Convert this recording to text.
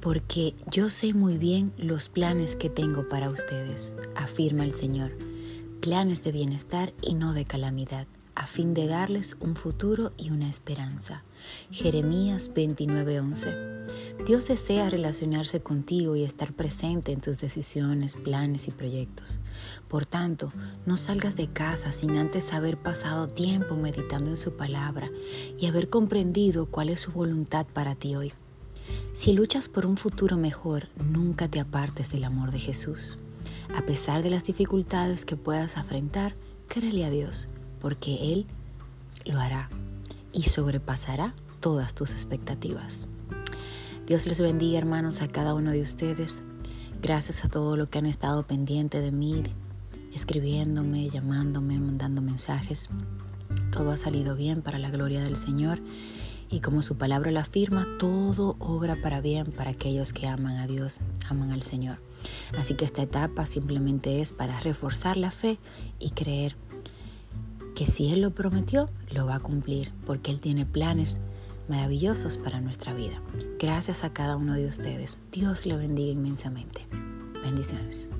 porque yo sé muy bien los planes que tengo para ustedes, afirma el Señor, planes de bienestar y no de calamidad, a fin de darles un futuro y una esperanza. Jeremías 29:11 Dios desea relacionarse contigo y estar presente en tus decisiones, planes y proyectos. Por tanto, no salgas de casa sin antes haber pasado tiempo meditando en su palabra y haber comprendido cuál es su voluntad para ti hoy. Si luchas por un futuro mejor, nunca te apartes del amor de Jesús. A pesar de las dificultades que puedas afrontar, créele a Dios, porque Él lo hará y sobrepasará todas tus expectativas. Dios les bendiga hermanos a cada uno de ustedes. Gracias a todo lo que han estado pendiente de mí, escribiéndome, llamándome, mandando mensajes. Todo ha salido bien para la gloria del Señor y como su palabra lo afirma, todo obra para bien para aquellos que aman a Dios, aman al Señor. Así que esta etapa simplemente es para reforzar la fe y creer que si Él lo prometió, lo va a cumplir, porque Él tiene planes maravillosos para nuestra vida. Gracias a cada uno de ustedes. Dios le bendiga inmensamente. Bendiciones.